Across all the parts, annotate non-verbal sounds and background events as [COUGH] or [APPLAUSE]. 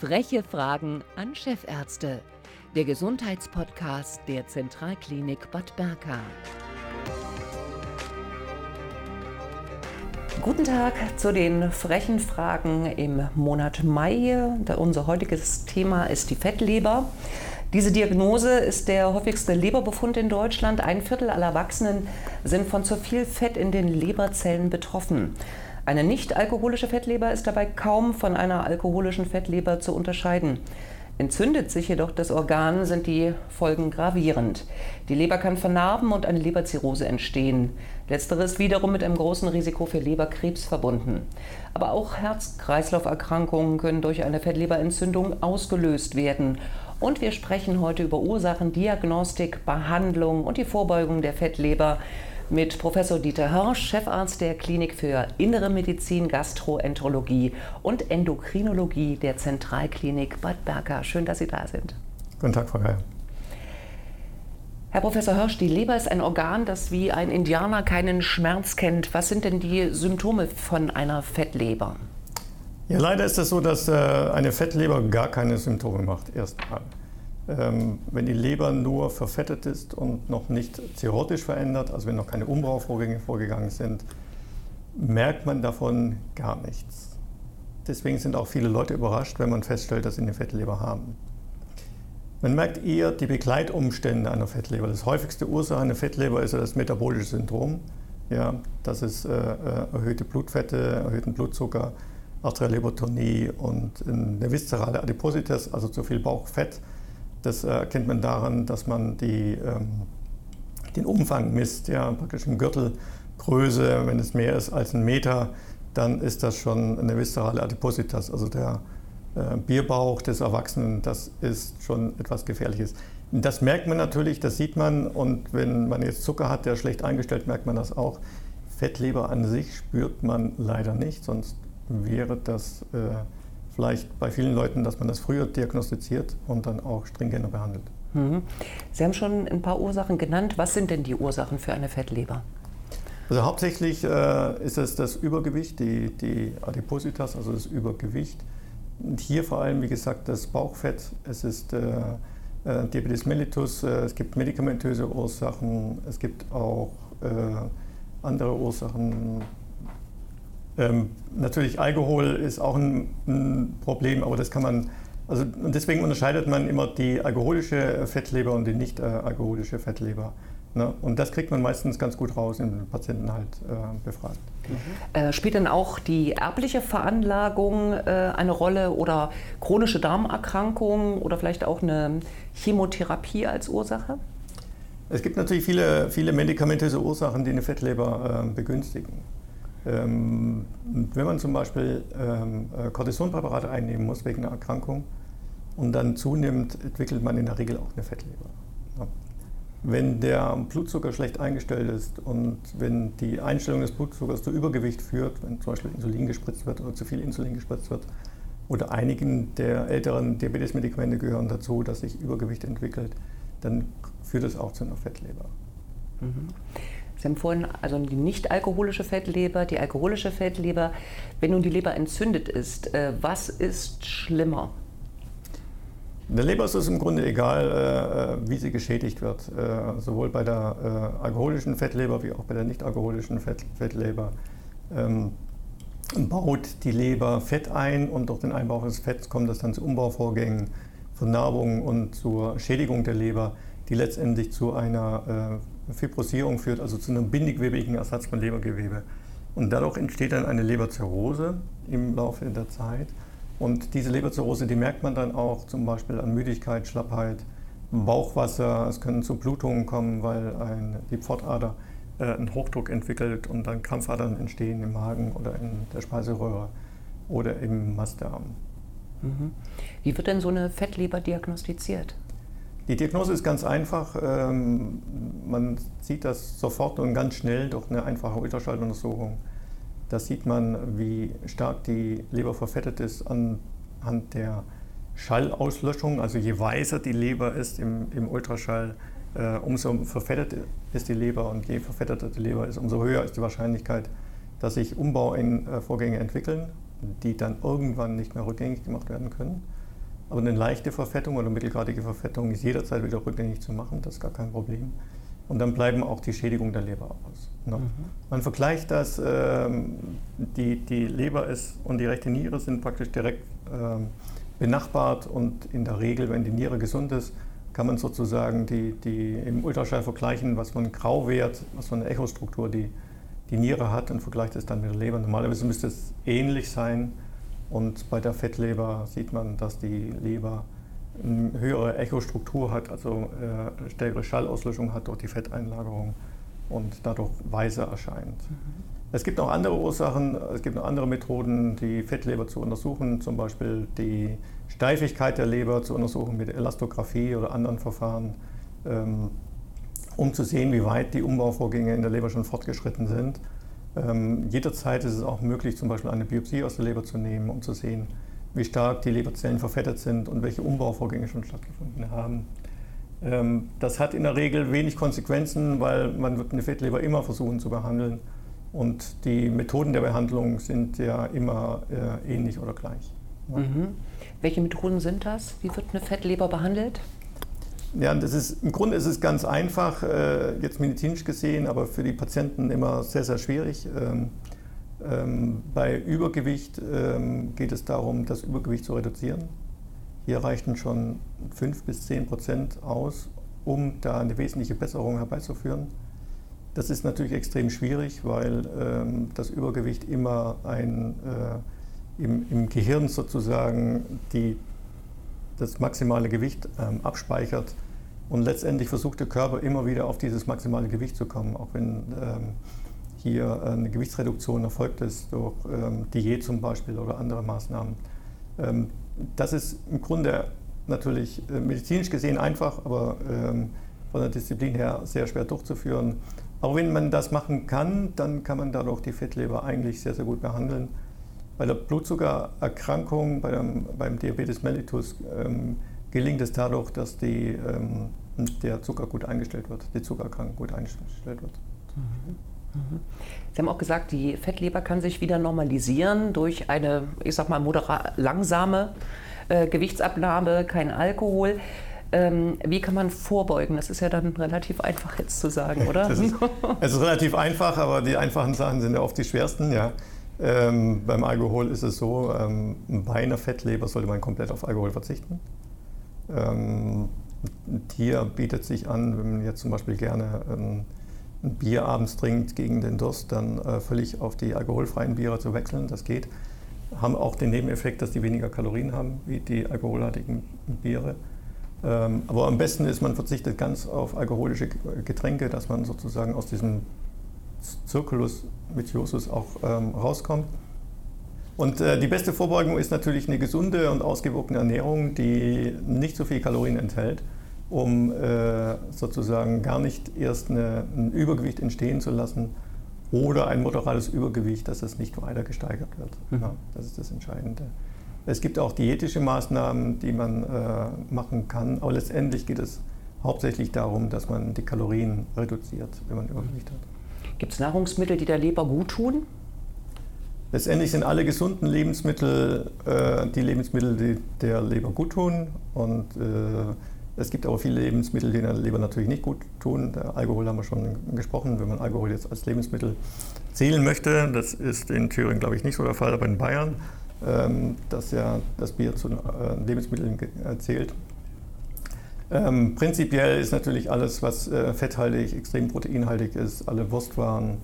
Freche Fragen an Chefärzte. Der Gesundheitspodcast der Zentralklinik Bad Berka. Guten Tag zu den frechen Fragen im Monat Mai. Unser heutiges Thema ist die Fettleber. Diese Diagnose ist der häufigste Leberbefund in Deutschland. Ein Viertel aller Erwachsenen sind von zu viel Fett in den Leberzellen betroffen. Eine nicht-alkoholische Fettleber ist dabei kaum von einer alkoholischen Fettleber zu unterscheiden. Entzündet sich jedoch das Organ, sind die Folgen gravierend. Die Leber kann vernarben und eine Leberzirrhose entstehen. Letzteres wiederum mit einem großen Risiko für Leberkrebs verbunden. Aber auch Herz-Kreislauf-Erkrankungen können durch eine Fettleberentzündung ausgelöst werden. Und wir sprechen heute über Ursachen, Diagnostik, Behandlung und die Vorbeugung der Fettleber mit Professor Dieter Hirsch, Chefarzt der Klinik für Innere Medizin, Gastroenterologie und Endokrinologie der Zentralklinik Bad Berka. Schön, dass Sie da sind. Guten Tag, Frau Geil. Herr Professor Hirsch, die Leber ist ein Organ, das wie ein Indianer keinen Schmerz kennt. Was sind denn die Symptome von einer Fettleber? Ja, leider ist es so, dass äh, eine Fettleber gar keine Symptome macht, erstmal. Ähm, wenn die Leber nur verfettet ist und noch nicht zirrhotisch verändert, also wenn noch keine Umbauvorgänge vorgegangen sind, merkt man davon gar nichts. Deswegen sind auch viele Leute überrascht, wenn man feststellt, dass sie eine Fettleber haben. Man merkt eher die Begleitumstände einer Fettleber. Das häufigste Ursache einer Fettleber ist ja das metabolische Syndrom. Ja, das ist äh, äh erhöhte Blutfette, erhöhten Blutzucker, Arterialhypertonie und eine viszerale Adipositas, also zu viel Bauchfett das erkennt man daran, dass man die, ähm, den Umfang misst, ja, praktisch in Gürtelgröße. Wenn es mehr ist als ein Meter, dann ist das schon eine viszerale Adipositas, also der äh, Bierbauch des Erwachsenen, das ist schon etwas Gefährliches. Das merkt man natürlich, das sieht man und wenn man jetzt Zucker hat, der schlecht eingestellt, merkt man das auch. Fettleber an sich spürt man leider nicht, sonst wäre das äh, vielleicht bei vielen Leuten, dass man das früher diagnostiziert und dann auch stringenter behandelt. Mhm. Sie haben schon ein paar Ursachen genannt. Was sind denn die Ursachen für eine Fettleber? Also hauptsächlich äh, ist es das Übergewicht, die, die Adipositas, also das Übergewicht. Und hier vor allem, wie gesagt, das Bauchfett. Es ist äh, äh, Diabetes mellitus, äh, es gibt medikamentöse Ursachen, es gibt auch äh, andere Ursachen, ähm, natürlich Alkohol ist auch ein, ein, Problem, aber das kann man, also und deswegen unterscheidet man immer die alkoholische Fettleber und die nicht äh, alkoholische Fettleber. Ne? Und das kriegt man meistens ganz gut raus, wenn man Patienten halt äh, befragt. Mhm. Äh, spielt dann auch die erbliche Veranlagung äh, eine Rolle oder chronische Darmerkrankungen oder vielleicht auch eine Chemotherapie als Ursache? Es gibt natürlich viele, viele medikamentöse Ursachen, die eine Fettleber äh, begünstigen. Ähm, wenn man zum Beispiel ähm, äh, Cortisonpräparate einnehmen muss wegen einer Erkrankung und dann zunimmt, entwickelt man in der Regel auch eine Fettleber. Ja. Wenn der Blutzucker schlecht eingestellt ist und wenn die Einstellung des Blutzuckers zu Übergewicht führt, wenn zum Beispiel Insulin gespritzt wird oder zu viel Insulin gespritzt wird, oder einigen der älteren Diabetesmedikamente gehören dazu, dass sich Übergewicht entwickelt, dann führt es auch zu einer Fettleber. Mhm. Sie haben vorhin also die nicht alkoholische Fettleber, die alkoholische Fettleber. Wenn nun die Leber entzündet ist, äh, was ist schlimmer? Der Leber ist es im Grunde egal, äh, wie sie geschädigt wird. Äh, sowohl bei der alkoholischen Fettleber wie auch bei der nicht alkoholischen Fettleber ähm, baut die Leber Fett ein und durch den Einbau des Fetts kommt es dann zu Umbauvorgängen, Vernarbungen und zur Schädigung der Leber, die letztendlich zu einer Fibrosierung führt, also zu einem bindigwebigen Ersatz von Lebergewebe. Und dadurch entsteht dann eine Leberzirrhose im Laufe der Zeit. Und diese Leberzirrhose, die merkt man dann auch zum Beispiel an Müdigkeit, Schlappheit, Bauchwasser. Es können zu Blutungen kommen, weil ein, die Pfortader äh, einen Hochdruck entwickelt und dann Krampfadern entstehen im Magen oder in der Speiseröhre oder im Mastdarm. Mhm. Wie wird denn so eine Fettleber diagnostiziert? Die Diagnose ist ganz einfach. Ähm, man sieht das sofort und ganz schnell durch eine einfache Ultraschalluntersuchung. Da sieht man, wie stark die Leber verfettet ist anhand der Schallauslöschung. Also je weißer die Leber ist im, im Ultraschall, äh, umso verfettet ist die Leber und je verfetteter die Leber ist, umso höher ist die Wahrscheinlichkeit, dass sich Umbauvorgänge entwickeln, die dann irgendwann nicht mehr rückgängig gemacht werden können. Aber eine leichte Verfettung oder mittelgradige Verfettung ist jederzeit wieder rückgängig zu machen, das ist gar kein Problem. Und dann bleiben auch die Schädigungen der Leber aus. Ne? Mhm. Man vergleicht das, ähm, die, die Leber ist und die rechte Niere sind praktisch direkt ähm, benachbart und in der Regel, wenn die Niere gesund ist, kann man sozusagen die, die im Ultraschall vergleichen, was für ein Grauwert, was für eine Echostruktur die, die Niere hat und vergleicht es dann mit der Leber. Normalerweise müsste es ähnlich sein und bei der Fettleber sieht man, dass die Leber eine höhere Echostruktur hat, also äh, stärkere Schallauslöschung hat durch die Fetteinlagerung und dadurch weißer erscheint. Mhm. Es gibt noch andere Ursachen, es gibt noch andere Methoden, die Fettleber zu untersuchen, zum Beispiel die Steifigkeit der Leber zu untersuchen mit Elastographie oder anderen Verfahren, ähm, um zu sehen, wie weit die Umbauvorgänge in der Leber schon fortgeschritten sind. Ähm, jederzeit ist es auch möglich, zum Beispiel eine Biopsie aus der Leber zu nehmen, um zu sehen, wie stark die Leberzellen verfettet sind und welche Umbauvorgänge schon stattgefunden haben. Ähm, das hat in der Regel wenig Konsequenzen, weil man wird eine Fettleber immer versuchen zu behandeln und die Methoden der Behandlung sind ja immer äh, ähnlich oder gleich. Ja. Mhm. Welche Methoden sind das? Wie wird eine Fettleber behandelt? Ja, das ist, im Grunde ist es ganz einfach, äh, jetzt medizinisch gesehen, aber für die Patienten immer sehr, sehr schwierig. Ähm, ähm, bei Übergewicht ähm, geht es darum, das Übergewicht zu reduzieren. Hier reichten schon 5 bis 10 Prozent aus, um da eine wesentliche Besserung herbeizuführen. Das ist natürlich extrem schwierig, weil ähm, das Übergewicht immer ein, äh, im, im, Gehirn sozusagen die, das maximale Gewicht ähm, abspeichert und letztendlich versucht der Körper immer wieder auf dieses maximale Gewicht zu kommen, auch wenn ähm, hier eine Gewichtsreduktion erfolgt ist durch ähm, Diät zum Beispiel oder andere Maßnahmen. Ähm, das ist im Grunde natürlich äh, medizinisch gesehen einfach, aber ähm, von der Disziplin her sehr schwer durchzuführen. Aber wenn man das machen kann, dann kann man dadurch die Fettleber eigentlich sehr, sehr gut behandeln. Bei der Blutzuckererkrankung, bei dem, beim Diabetes mellitus, ähm, gelingt es dadurch, dass die, ähm, der Zucker gut eingestellt wird, die Zuckererkrankung gut eingestellt wird. Mhm. Mhm. Sie haben auch gesagt, die Fettleber kann sich wieder normalisieren durch eine, ich sag mal, moderat langsame äh, Gewichtsabnahme, kein Alkohol. Ähm, wie kann man vorbeugen? Das ist ja dann relativ einfach jetzt zu sagen, [LAUGHS] oder? Ist, es ist relativ einfach, aber die einfachen Sachen sind ja oft die schwersten. Ja. Ähm, beim Alkohol ist es so, ähm, bei einer Fettleber sollte man komplett auf Alkohol verzichten. Ähm, hier bietet sich an, wenn man jetzt zum Beispiel gerne ähm, ein Bier abends trinkt gegen den Durst, dann äh, völlig auf die alkoholfreien Biere zu wechseln. Das geht. Haben auch den Nebeneffekt, dass die weniger Kalorien haben wie die alkoholhaltigen Biere. Ähm, aber am besten ist, man verzichtet ganz auf alkoholische Getränke, dass man sozusagen aus diesem Zirkulus Vitiosus auch ähm, rauskommt. Und äh, die beste Vorbeugung ist natürlich eine gesunde und ausgewogene Ernährung, die nicht so viel Kalorien enthält, um äh, sozusagen gar nicht erst eine, ein Übergewicht entstehen zu lassen oder ein moderates Übergewicht, dass es nicht weiter gesteigert wird. Mhm. Ja, das ist das Entscheidende. Es gibt auch diätische Maßnahmen, die man äh, machen kann, aber letztendlich geht es hauptsächlich darum, dass man die Kalorien reduziert, wenn man Übergewicht hat. Gibt es Nahrungsmittel, die der Leber gut tun? Letztendlich sind alle gesunden Lebensmittel äh, die Lebensmittel, die der Leber gut tun. Und äh, es gibt aber viele Lebensmittel, die der Leber natürlich nicht gut tun. Der Alkohol haben wir schon gesprochen. Wenn man Alkohol jetzt als Lebensmittel zählen möchte, das ist in Thüringen, glaube ich, nicht so der Fall, aber in Bayern ähm, dass ja das Bier zu äh, Lebensmitteln zählt. Ähm, prinzipiell ist natürlich alles, was äh, fetthaltig, extrem proteinhaltig ist, alle Wurstwaren.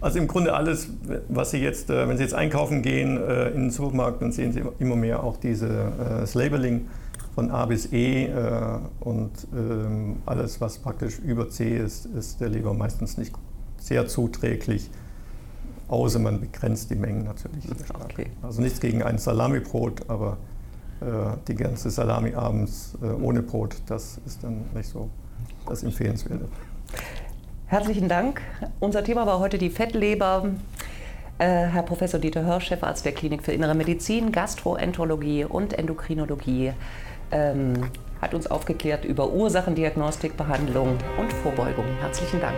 Also im Grunde alles, was Sie jetzt, äh, wenn Sie jetzt einkaufen gehen äh, in den Supermarkt, dann sehen Sie immer mehr auch diese, äh, Labeling von A bis E äh, und ähm, alles, was praktisch über C ist, ist der Leber meistens nicht sehr zuträglich außer man begrenzt die Mengen natürlich sehr stark. Okay. Also nichts gegen ein Salamibrot, aber die ganze Salami abends äh, ohne Brot, das ist dann nicht so das Empfehlenswerte. Herzlichen Dank. Unser Thema war heute die Fettleber. Äh, Herr Professor Dieter Hörsch, Chefarzt der Klinik für Innere Medizin, Gastroenterologie und Endokrinologie, ähm, hat uns aufgeklärt über Ursachendiagnostik, Behandlung und Vorbeugung. Herzlichen Dank.